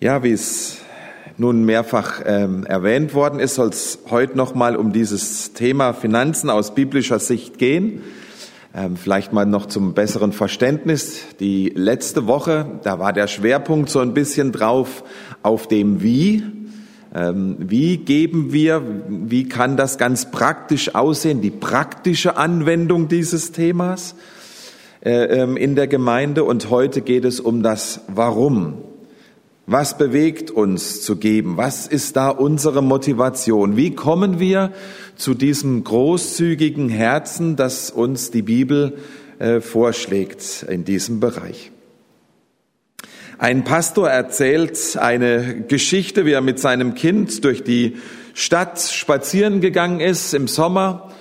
Ja, wie es nun mehrfach ähm, erwähnt worden ist, soll es heute nochmal um dieses Thema Finanzen aus biblischer Sicht gehen. Ähm, vielleicht mal noch zum besseren Verständnis. Die letzte Woche, da war der Schwerpunkt so ein bisschen drauf auf dem Wie. Ähm, wie geben wir, wie kann das ganz praktisch aussehen, die praktische Anwendung dieses Themas äh, ähm, in der Gemeinde. Und heute geht es um das Warum. Was bewegt uns zu geben? Was ist da unsere Motivation? Wie kommen wir zu diesem großzügigen Herzen, das uns die Bibel äh, vorschlägt in diesem Bereich? Ein Pastor erzählt eine Geschichte, wie er mit seinem Kind durch die Stadt spazieren gegangen ist im Sommer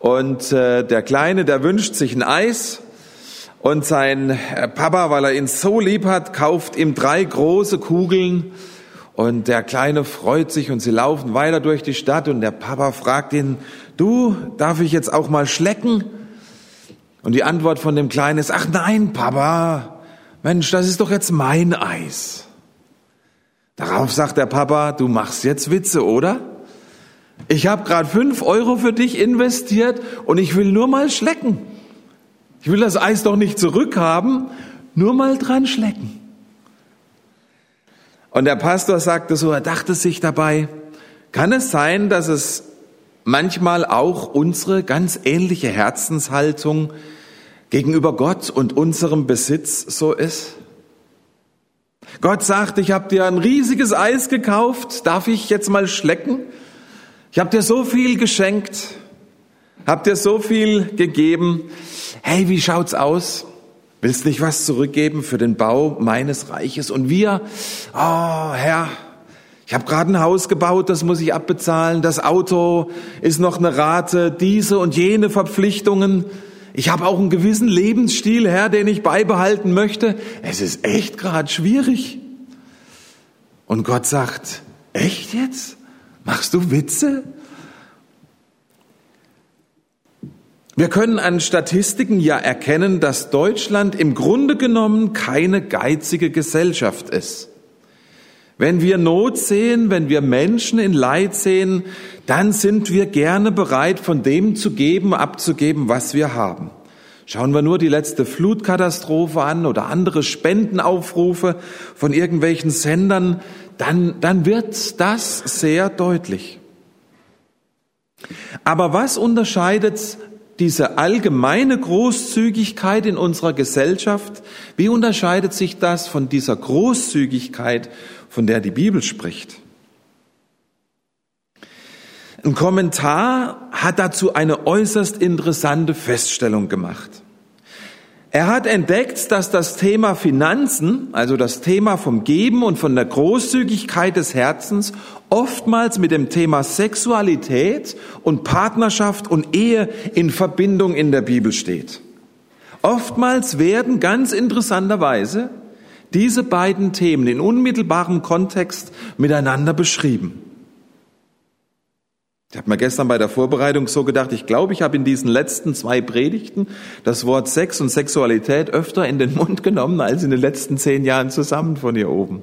und äh, der Kleine, der wünscht sich ein Eis und sein Papa, weil er ihn so lieb hat, kauft ihm drei große Kugeln. Und der Kleine freut sich und sie laufen weiter durch die Stadt. Und der Papa fragt ihn, du, darf ich jetzt auch mal schlecken? Und die Antwort von dem Kleinen ist, ach nein, Papa, Mensch, das ist doch jetzt mein Eis. Darauf sagt der Papa, du machst jetzt Witze, oder? Ich habe gerade fünf Euro für dich investiert und ich will nur mal schlecken. Ich will das Eis doch nicht zurückhaben, nur mal dran schlecken. Und der Pastor sagte so, er dachte sich dabei, kann es sein, dass es manchmal auch unsere ganz ähnliche Herzenshaltung gegenüber Gott und unserem Besitz so ist? Gott sagt, ich habe dir ein riesiges Eis gekauft, darf ich jetzt mal schlecken? Ich habe dir so viel geschenkt, habe dir so viel gegeben hey, wie schaut's aus? Willst nicht was zurückgeben für den Bau meines Reiches? Und wir, oh Herr, ich habe gerade ein Haus gebaut, das muss ich abbezahlen. Das Auto ist noch eine Rate, diese und jene Verpflichtungen. Ich habe auch einen gewissen Lebensstil, Herr, den ich beibehalten möchte. Es ist echt gerade schwierig. Und Gott sagt, echt jetzt? Machst du Witze? Wir können an Statistiken ja erkennen, dass Deutschland im Grunde genommen keine geizige Gesellschaft ist. Wenn wir Not sehen, wenn wir Menschen in Leid sehen, dann sind wir gerne bereit, von dem zu geben, abzugeben, was wir haben. Schauen wir nur die letzte Flutkatastrophe an oder andere Spendenaufrufe von irgendwelchen Sendern, dann, dann wird das sehr deutlich. Aber was unterscheidet diese allgemeine Großzügigkeit in unserer Gesellschaft, wie unterscheidet sich das von dieser Großzügigkeit, von der die Bibel spricht? Ein Kommentar hat dazu eine äußerst interessante Feststellung gemacht. Er hat entdeckt, dass das Thema Finanzen, also das Thema vom Geben und von der Großzügigkeit des Herzens, oftmals mit dem Thema Sexualität und Partnerschaft und Ehe in Verbindung in der Bibel steht. Oftmals werden ganz interessanterweise diese beiden Themen in unmittelbarem Kontext miteinander beschrieben. Ich habe mir gestern bei der Vorbereitung so gedacht, ich glaube, ich habe in diesen letzten zwei Predigten das Wort Sex und Sexualität öfter in den Mund genommen als in den letzten zehn Jahren zusammen von hier oben.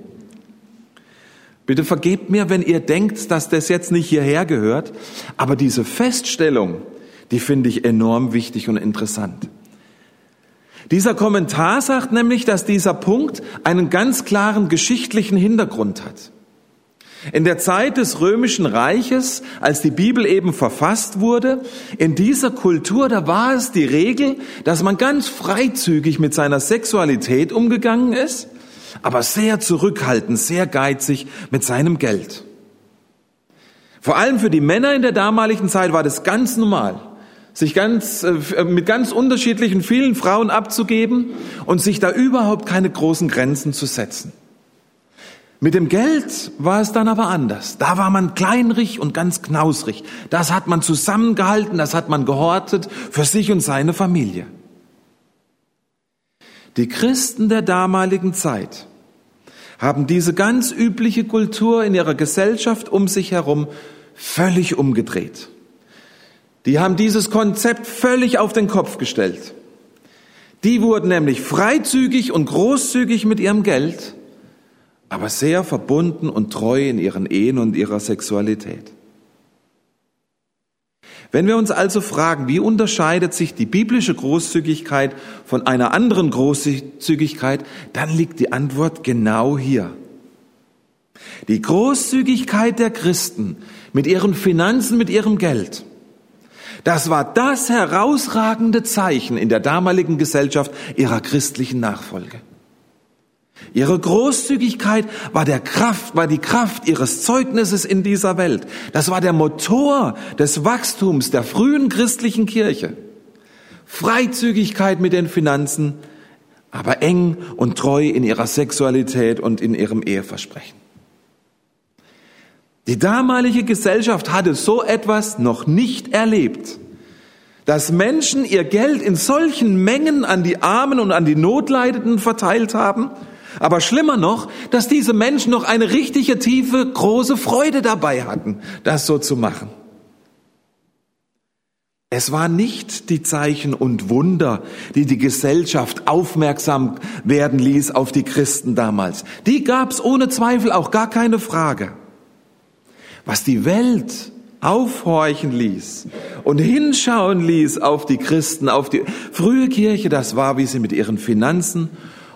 Bitte vergebt mir, wenn ihr denkt, dass das jetzt nicht hierher gehört, aber diese Feststellung, die finde ich enorm wichtig und interessant. Dieser Kommentar sagt nämlich, dass dieser Punkt einen ganz klaren geschichtlichen Hintergrund hat. In der Zeit des römischen Reiches, als die Bibel eben verfasst wurde, in dieser Kultur, da war es die Regel, dass man ganz freizügig mit seiner Sexualität umgegangen ist, aber sehr zurückhaltend, sehr geizig mit seinem Geld. Vor allem für die Männer in der damaligen Zeit war das ganz normal, sich ganz, äh, mit ganz unterschiedlichen vielen Frauen abzugeben und sich da überhaupt keine großen Grenzen zu setzen. Mit dem Geld war es dann aber anders. Da war man kleinrig und ganz knausrig. Das hat man zusammengehalten, das hat man gehortet für sich und seine Familie. Die Christen der damaligen Zeit haben diese ganz übliche Kultur in ihrer Gesellschaft um sich herum völlig umgedreht. Die haben dieses Konzept völlig auf den Kopf gestellt. Die wurden nämlich freizügig und großzügig mit ihrem Geld aber sehr verbunden und treu in ihren Ehen und ihrer Sexualität. Wenn wir uns also fragen, wie unterscheidet sich die biblische Großzügigkeit von einer anderen Großzügigkeit, dann liegt die Antwort genau hier. Die Großzügigkeit der Christen mit ihren Finanzen, mit ihrem Geld, das war das herausragende Zeichen in der damaligen Gesellschaft ihrer christlichen Nachfolge. Ihre Großzügigkeit war der Kraft, war die Kraft ihres Zeugnisses in dieser Welt. Das war der Motor des Wachstums der frühen christlichen Kirche. Freizügigkeit mit den Finanzen, aber eng und treu in ihrer Sexualität und in ihrem Eheversprechen. Die damalige Gesellschaft hatte so etwas noch nicht erlebt, dass Menschen ihr Geld in solchen Mengen an die Armen und an die Notleidenden verteilt haben aber schlimmer noch, dass diese Menschen noch eine richtige tiefe, große Freude dabei hatten, das so zu machen. Es war nicht die Zeichen und Wunder, die die Gesellschaft aufmerksam werden ließ auf die Christen damals. Die gab's ohne Zweifel auch gar keine Frage. Was die Welt aufhorchen ließ und hinschauen ließ auf die Christen, auf die frühe Kirche, das war, wie sie mit ihren Finanzen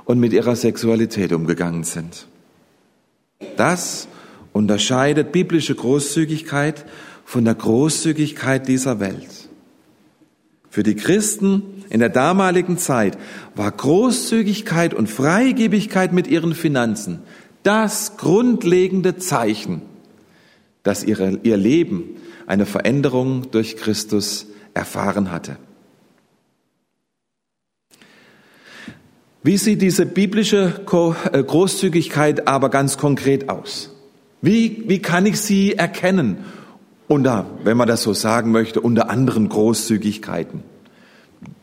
und mit ihrer Sexualität umgegangen sind. Das unterscheidet biblische Großzügigkeit von der Großzügigkeit dieser Welt. Für die Christen in der damaligen Zeit war Großzügigkeit und Freigebigkeit mit ihren Finanzen das grundlegende Zeichen, dass ihre, ihr Leben eine Veränderung durch Christus erfahren hatte. Wie sieht diese biblische äh, Großzügigkeit aber ganz konkret aus? Wie, wie kann ich sie erkennen? Unter, wenn man das so sagen möchte, unter anderen Großzügigkeiten.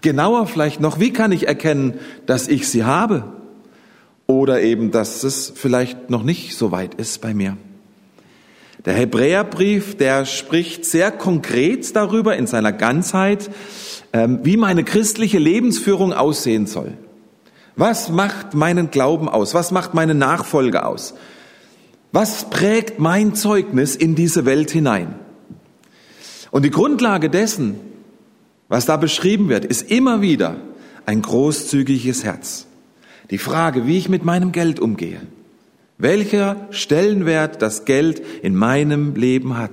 Genauer vielleicht noch, wie kann ich erkennen, dass ich sie habe? Oder eben, dass es vielleicht noch nicht so weit ist bei mir. Der Hebräerbrief, der spricht sehr konkret darüber in seiner Ganzheit, ähm, wie meine christliche Lebensführung aussehen soll. Was macht meinen Glauben aus? Was macht meine Nachfolge aus? Was prägt mein Zeugnis in diese Welt hinein? Und die Grundlage dessen, was da beschrieben wird, ist immer wieder ein großzügiges Herz. Die Frage, wie ich mit meinem Geld umgehe. Welcher Stellenwert das Geld in meinem Leben hat.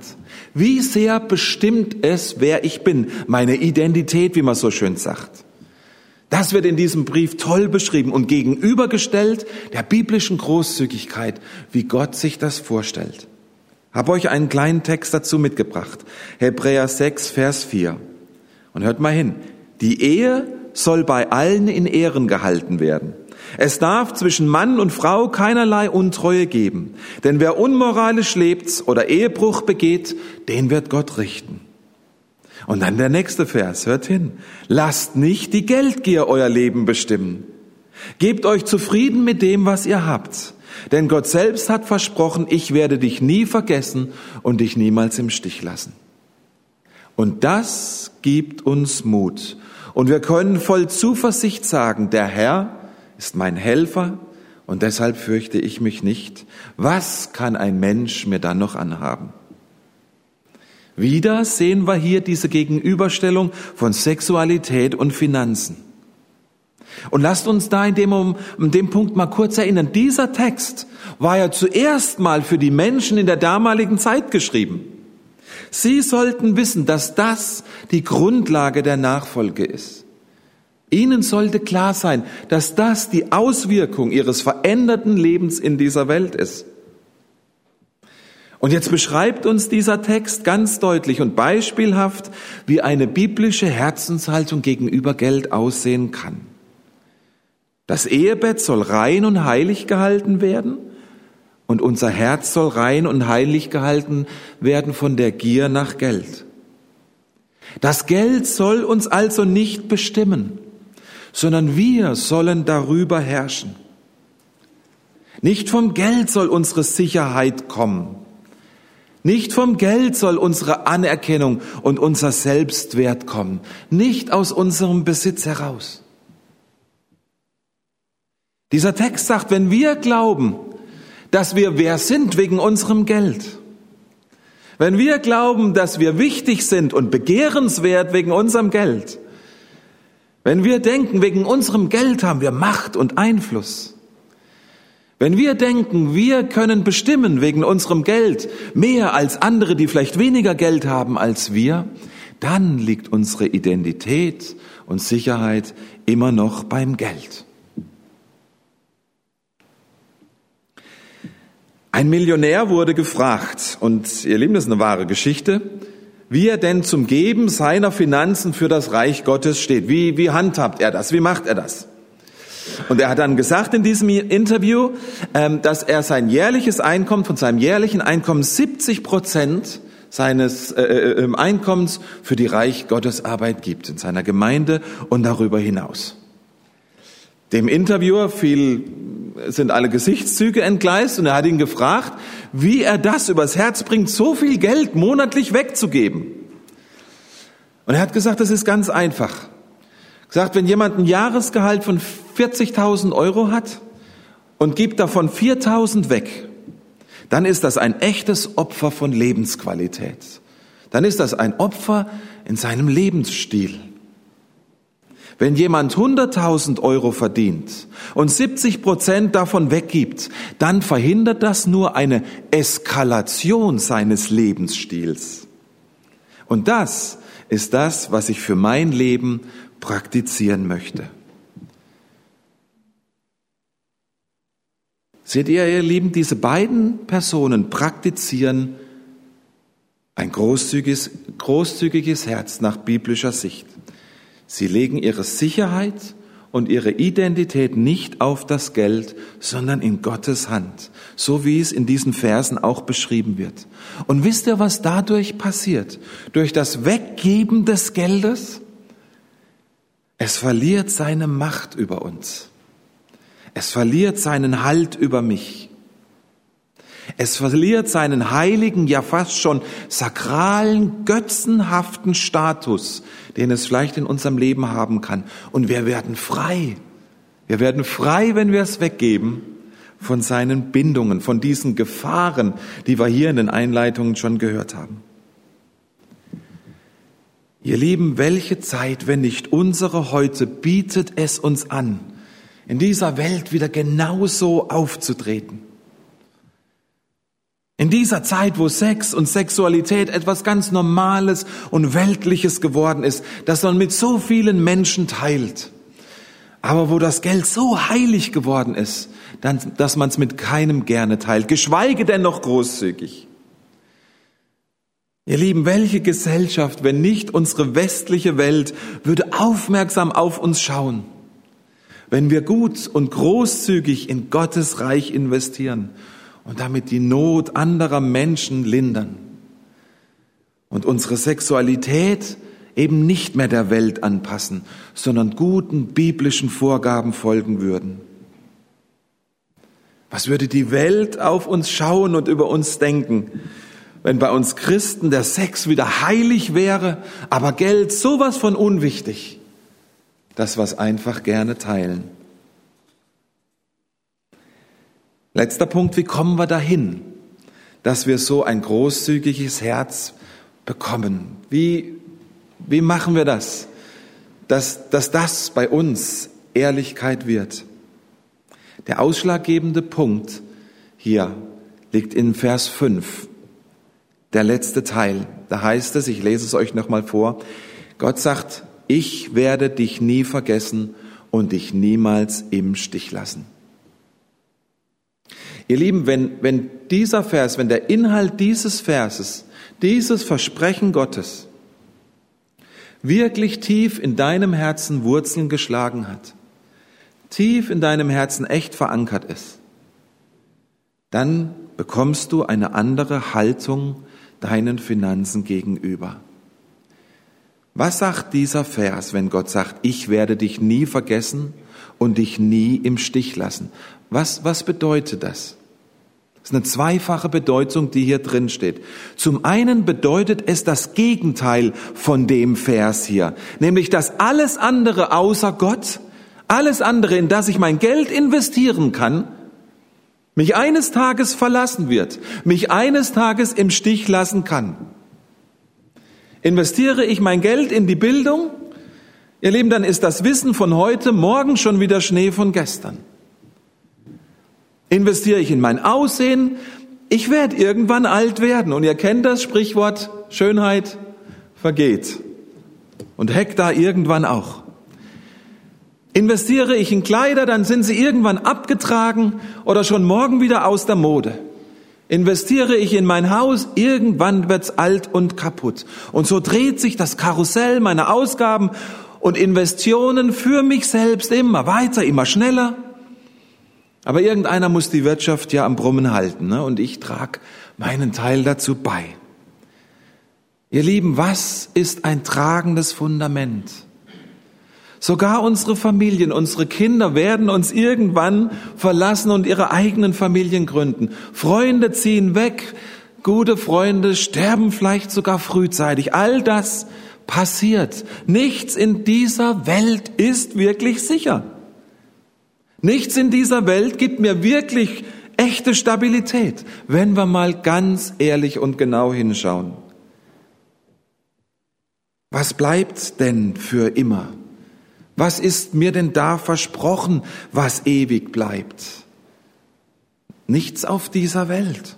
Wie sehr bestimmt es, wer ich bin, meine Identität, wie man so schön sagt. Das wird in diesem Brief toll beschrieben und gegenübergestellt der biblischen Großzügigkeit, wie Gott sich das vorstellt. Habe euch einen kleinen Text dazu mitgebracht. Hebräer 6, Vers 4. Und hört mal hin. Die Ehe soll bei allen in Ehren gehalten werden. Es darf zwischen Mann und Frau keinerlei Untreue geben. Denn wer unmoralisch lebt oder Ehebruch begeht, den wird Gott richten. Und dann der nächste Vers, hört hin. Lasst nicht die Geldgier euer Leben bestimmen. Gebt euch zufrieden mit dem, was ihr habt. Denn Gott selbst hat versprochen, ich werde dich nie vergessen und dich niemals im Stich lassen. Und das gibt uns Mut. Und wir können voll Zuversicht sagen, der Herr ist mein Helfer und deshalb fürchte ich mich nicht. Was kann ein Mensch mir dann noch anhaben? Wieder sehen wir hier diese Gegenüberstellung von Sexualität und Finanzen. Und lasst uns da in dem, in dem Punkt mal kurz erinnern. Dieser Text war ja zuerst mal für die Menschen in der damaligen Zeit geschrieben. Sie sollten wissen, dass das die Grundlage der Nachfolge ist. Ihnen sollte klar sein, dass das die Auswirkung ihres veränderten Lebens in dieser Welt ist. Und jetzt beschreibt uns dieser Text ganz deutlich und beispielhaft, wie eine biblische Herzenshaltung gegenüber Geld aussehen kann. Das Ehebett soll rein und heilig gehalten werden und unser Herz soll rein und heilig gehalten werden von der Gier nach Geld. Das Geld soll uns also nicht bestimmen, sondern wir sollen darüber herrschen. Nicht vom Geld soll unsere Sicherheit kommen, nicht vom Geld soll unsere Anerkennung und unser Selbstwert kommen, nicht aus unserem Besitz heraus. Dieser Text sagt, wenn wir glauben, dass wir wer sind wegen unserem Geld. Wenn wir glauben, dass wir wichtig sind und begehrenswert wegen unserem Geld, wenn wir denken, wegen unserem Geld haben wir Macht und Einfluss, wenn wir denken, wir können bestimmen wegen unserem Geld mehr als andere, die vielleicht weniger Geld haben als wir, dann liegt unsere Identität und Sicherheit immer noch beim Geld. Ein Millionär wurde gefragt, und ihr Lieben, das ist eine wahre Geschichte, wie er denn zum Geben seiner Finanzen für das Reich Gottes steht. Wie, wie handhabt er das? Wie macht er das? Und er hat dann gesagt in diesem Interview, ähm, dass er sein jährliches Einkommen, von seinem jährlichen Einkommen 70 Prozent seines äh, äh, äh, Einkommens für die Reich Gottes Arbeit gibt, in seiner Gemeinde und darüber hinaus. Dem Interviewer fiel, sind alle Gesichtszüge entgleist und er hat ihn gefragt, wie er das übers Herz bringt, so viel Geld monatlich wegzugeben. Und er hat gesagt, das ist ganz einfach. Gesagt, wenn jemand ein Jahresgehalt von 40.000 Euro hat und gibt davon 4.000 weg, dann ist das ein echtes Opfer von Lebensqualität. Dann ist das ein Opfer in seinem Lebensstil. Wenn jemand 100.000 Euro verdient und 70 Prozent davon weggibt, dann verhindert das nur eine Eskalation seines Lebensstils. Und das ist das, was ich für mein Leben praktizieren möchte. Seht ihr, ihr Lieben, diese beiden Personen praktizieren ein großzügiges, großzügiges Herz nach biblischer Sicht. Sie legen ihre Sicherheit und ihre Identität nicht auf das Geld, sondern in Gottes Hand, so wie es in diesen Versen auch beschrieben wird. Und wisst ihr, was dadurch passiert? Durch das Weggeben des Geldes? Es verliert seine Macht über uns. Es verliert seinen Halt über mich. Es verliert seinen heiligen, ja fast schon sakralen, götzenhaften Status, den es vielleicht in unserem Leben haben kann. Und wir werden frei. Wir werden frei, wenn wir es weggeben von seinen Bindungen, von diesen Gefahren, die wir hier in den Einleitungen schon gehört haben. Ihr Lieben, welche Zeit, wenn nicht unsere heute, bietet es uns an, in dieser Welt wieder genauso aufzutreten? In dieser Zeit, wo Sex und Sexualität etwas ganz Normales und Weltliches geworden ist, das man mit so vielen Menschen teilt, aber wo das Geld so heilig geworden ist, dass man es mit keinem gerne teilt, geschweige denn noch großzügig. Ihr Lieben, welche Gesellschaft, wenn nicht unsere westliche Welt, würde aufmerksam auf uns schauen, wenn wir gut und großzügig in Gottes Reich investieren und damit die Not anderer Menschen lindern und unsere Sexualität eben nicht mehr der Welt anpassen, sondern guten biblischen Vorgaben folgen würden. Was würde die Welt auf uns schauen und über uns denken, wenn bei uns Christen der Sex wieder heilig wäre, aber Geld sowas von unwichtig, dass wir es einfach gerne teilen? Letzter Punkt, wie kommen wir dahin, dass wir so ein großzügiges Herz bekommen? Wie, wie machen wir das, dass, dass das bei uns Ehrlichkeit wird? Der ausschlaggebende Punkt hier liegt in Vers 5, der letzte Teil. Da heißt es, ich lese es euch nochmal vor, Gott sagt, ich werde dich nie vergessen und dich niemals im Stich lassen. Ihr Lieben, wenn, wenn dieser Vers, wenn der Inhalt dieses Verses, dieses Versprechen Gottes wirklich tief in deinem Herzen Wurzeln geschlagen hat, tief in deinem Herzen echt verankert ist, dann bekommst du eine andere Haltung deinen Finanzen gegenüber. Was sagt dieser Vers, wenn Gott sagt, ich werde dich nie vergessen und dich nie im Stich lassen? Was, was bedeutet das? Das ist eine zweifache Bedeutung, die hier drin steht. Zum einen bedeutet es das Gegenteil von dem Vers hier, nämlich dass alles andere außer Gott, alles andere, in das ich mein Geld investieren kann, mich eines Tages verlassen wird, mich eines Tages im Stich lassen kann. Investiere ich mein Geld in die Bildung, ihr Lieben, dann ist das Wissen von heute morgen schon wieder Schnee von gestern. Investiere ich in mein Aussehen, ich werde irgendwann alt werden. Und ihr kennt das Sprichwort, Schönheit vergeht. Und Hektar irgendwann auch. Investiere ich in Kleider, dann sind sie irgendwann abgetragen oder schon morgen wieder aus der Mode. Investiere ich in mein Haus, irgendwann wird's alt und kaputt. Und so dreht sich das Karussell meiner Ausgaben und Investitionen für mich selbst immer weiter, immer schneller. Aber irgendeiner muss die Wirtschaft ja am Brummen halten, ne? und ich trage meinen Teil dazu bei. Ihr Lieben, was ist ein tragendes Fundament? Sogar unsere Familien, unsere Kinder werden uns irgendwann verlassen und ihre eigenen Familien gründen. Freunde ziehen weg, gute Freunde sterben vielleicht sogar frühzeitig. All das passiert. Nichts in dieser Welt ist wirklich sicher. Nichts in dieser Welt gibt mir wirklich echte Stabilität, wenn wir mal ganz ehrlich und genau hinschauen. Was bleibt denn für immer? Was ist mir denn da versprochen, was ewig bleibt? Nichts auf dieser Welt.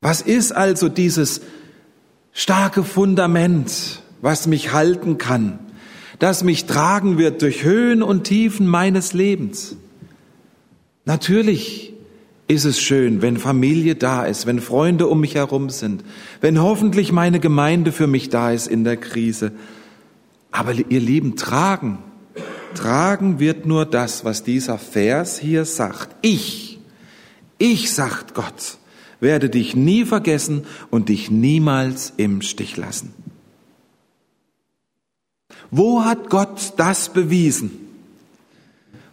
Was ist also dieses starke Fundament, was mich halten kann, das mich tragen wird durch Höhen und Tiefen meines Lebens? Natürlich ist es schön, wenn Familie da ist, wenn Freunde um mich herum sind, wenn hoffentlich meine Gemeinde für mich da ist in der Krise. Aber ihr Lieben, tragen, tragen wird nur das, was dieser Vers hier sagt. Ich, ich, sagt Gott, werde dich nie vergessen und dich niemals im Stich lassen. Wo hat Gott das bewiesen?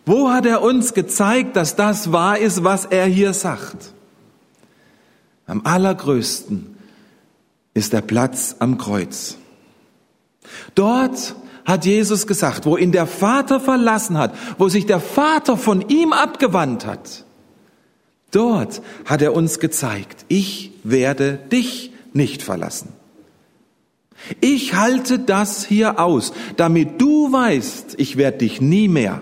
Wo hat er uns gezeigt, dass das wahr ist, was er hier sagt? Am allergrößten ist der Platz am Kreuz. Dort hat Jesus gesagt, wo ihn der Vater verlassen hat, wo sich der Vater von ihm abgewandt hat, dort hat er uns gezeigt, ich werde dich nicht verlassen. Ich halte das hier aus, damit du weißt, ich werde dich nie mehr,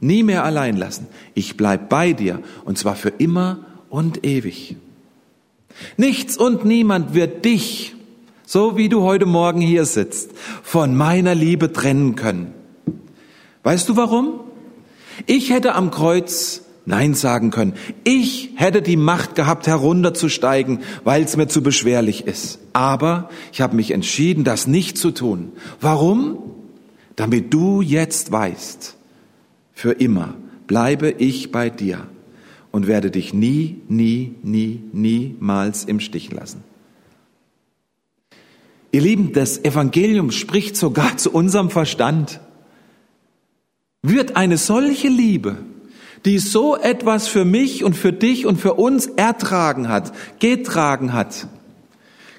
nie mehr allein lassen. Ich bleib bei dir und zwar für immer und ewig. Nichts und niemand wird dich so wie du heute Morgen hier sitzt, von meiner Liebe trennen können. Weißt du warum? Ich hätte am Kreuz Nein sagen können. Ich hätte die Macht gehabt, herunterzusteigen, weil es mir zu beschwerlich ist. Aber ich habe mich entschieden, das nicht zu tun. Warum? Damit du jetzt weißt, für immer bleibe ich bei dir und werde dich nie, nie, nie, niemals im Stich lassen. Ihr Lieben, das Evangelium spricht sogar zu unserem Verstand. Wird eine solche Liebe, die so etwas für mich und für dich und für uns ertragen hat, getragen hat,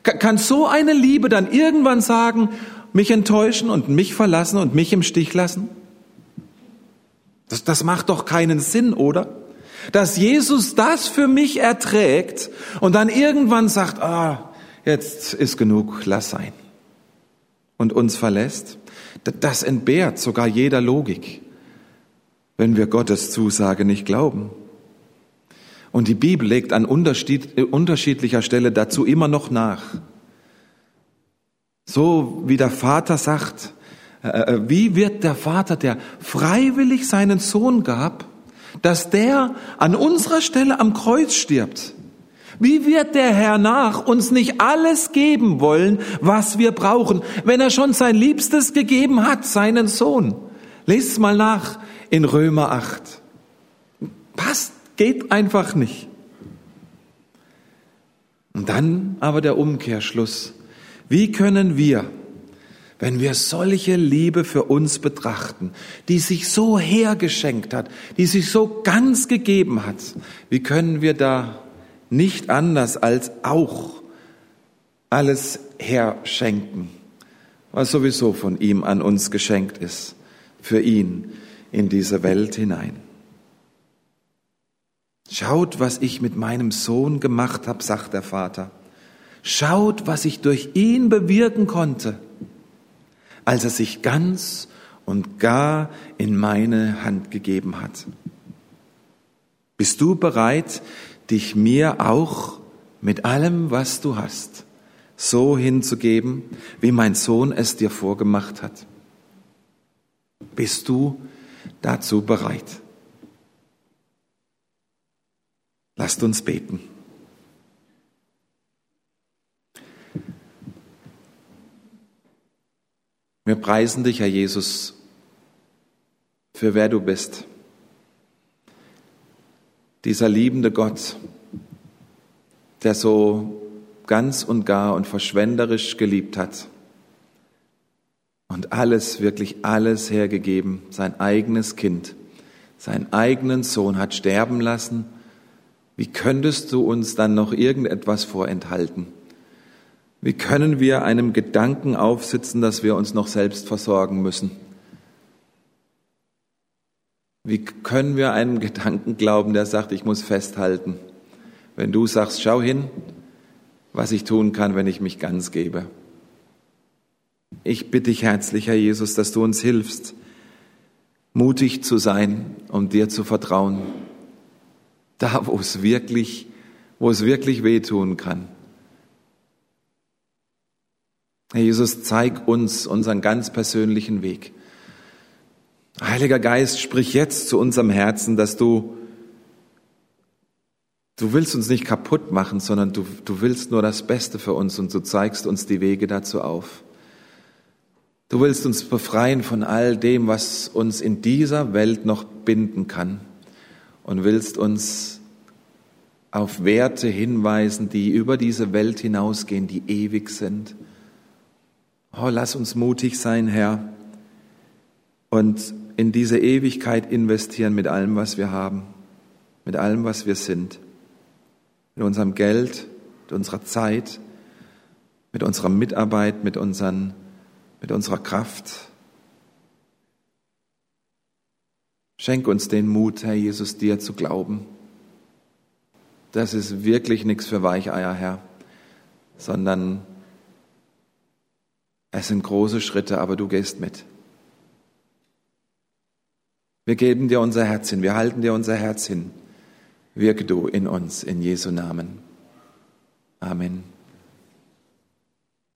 kann so eine Liebe dann irgendwann sagen, mich enttäuschen und mich verlassen und mich im Stich lassen? Das, das macht doch keinen Sinn, oder? Dass Jesus das für mich erträgt und dann irgendwann sagt, ah, jetzt ist genug, lass sein. Und uns verlässt, das entbehrt sogar jeder Logik, wenn wir Gottes Zusage nicht glauben. Und die Bibel legt an unterschiedlicher Stelle dazu immer noch nach. So wie der Vater sagt, äh, äh, wie wird der Vater, der freiwillig seinen Sohn gab, dass der an unserer Stelle am Kreuz stirbt, wie wird der Herr nach uns nicht alles geben wollen, was wir brauchen, wenn er schon sein Liebstes gegeben hat, seinen Sohn? Lest es mal nach in Römer 8. Passt, geht einfach nicht. Und dann aber der Umkehrschluss. Wie können wir, wenn wir solche Liebe für uns betrachten, die sich so hergeschenkt hat, die sich so ganz gegeben hat, wie können wir da nicht anders als auch alles herschenken, was sowieso von ihm an uns geschenkt ist, für ihn in diese Welt hinein. Schaut, was ich mit meinem Sohn gemacht habe, sagt der Vater. Schaut, was ich durch ihn bewirken konnte, als er sich ganz und gar in meine Hand gegeben hat. Bist du bereit, dich mir auch mit allem, was du hast, so hinzugeben, wie mein Sohn es dir vorgemacht hat? Bist du dazu bereit? Lasst uns beten. Wir preisen dich, Herr Jesus, für wer du bist. Dieser liebende Gott, der so ganz und gar und verschwenderisch geliebt hat und alles, wirklich alles hergegeben, sein eigenes Kind, seinen eigenen Sohn hat sterben lassen, wie könntest du uns dann noch irgendetwas vorenthalten? Wie können wir einem Gedanken aufsitzen, dass wir uns noch selbst versorgen müssen? Wie können wir einem Gedanken glauben, der sagt, ich muss festhalten, wenn du sagst, schau hin, was ich tun kann, wenn ich mich ganz gebe? Ich bitte dich herzlich, Herr Jesus, dass du uns hilfst, mutig zu sein, um dir zu vertrauen da, wo es wirklich, wo es wirklich wehtun kann. Herr Jesus, zeig uns unseren ganz persönlichen Weg. Heiliger Geist, sprich jetzt zu unserem Herzen, dass du, du willst uns nicht kaputt machen, sondern du, du willst nur das Beste für uns und du zeigst uns die Wege dazu auf. Du willst uns befreien von all dem, was uns in dieser Welt noch binden kann und willst uns auf Werte hinweisen, die über diese Welt hinausgehen, die ewig sind. Oh, lass uns mutig sein, Herr, und in diese Ewigkeit investieren mit allem, was wir haben, mit allem, was wir sind, mit unserem Geld, mit unserer Zeit, mit unserer Mitarbeit, mit, unseren, mit unserer Kraft. Schenk uns den Mut, Herr Jesus, dir zu glauben. Das ist wirklich nichts für Weicheier, Herr, sondern es sind große Schritte, aber du gehst mit. Wir geben dir unser Herz hin, wir halten dir unser Herz hin. Wirke du in uns, in Jesu Namen. Amen.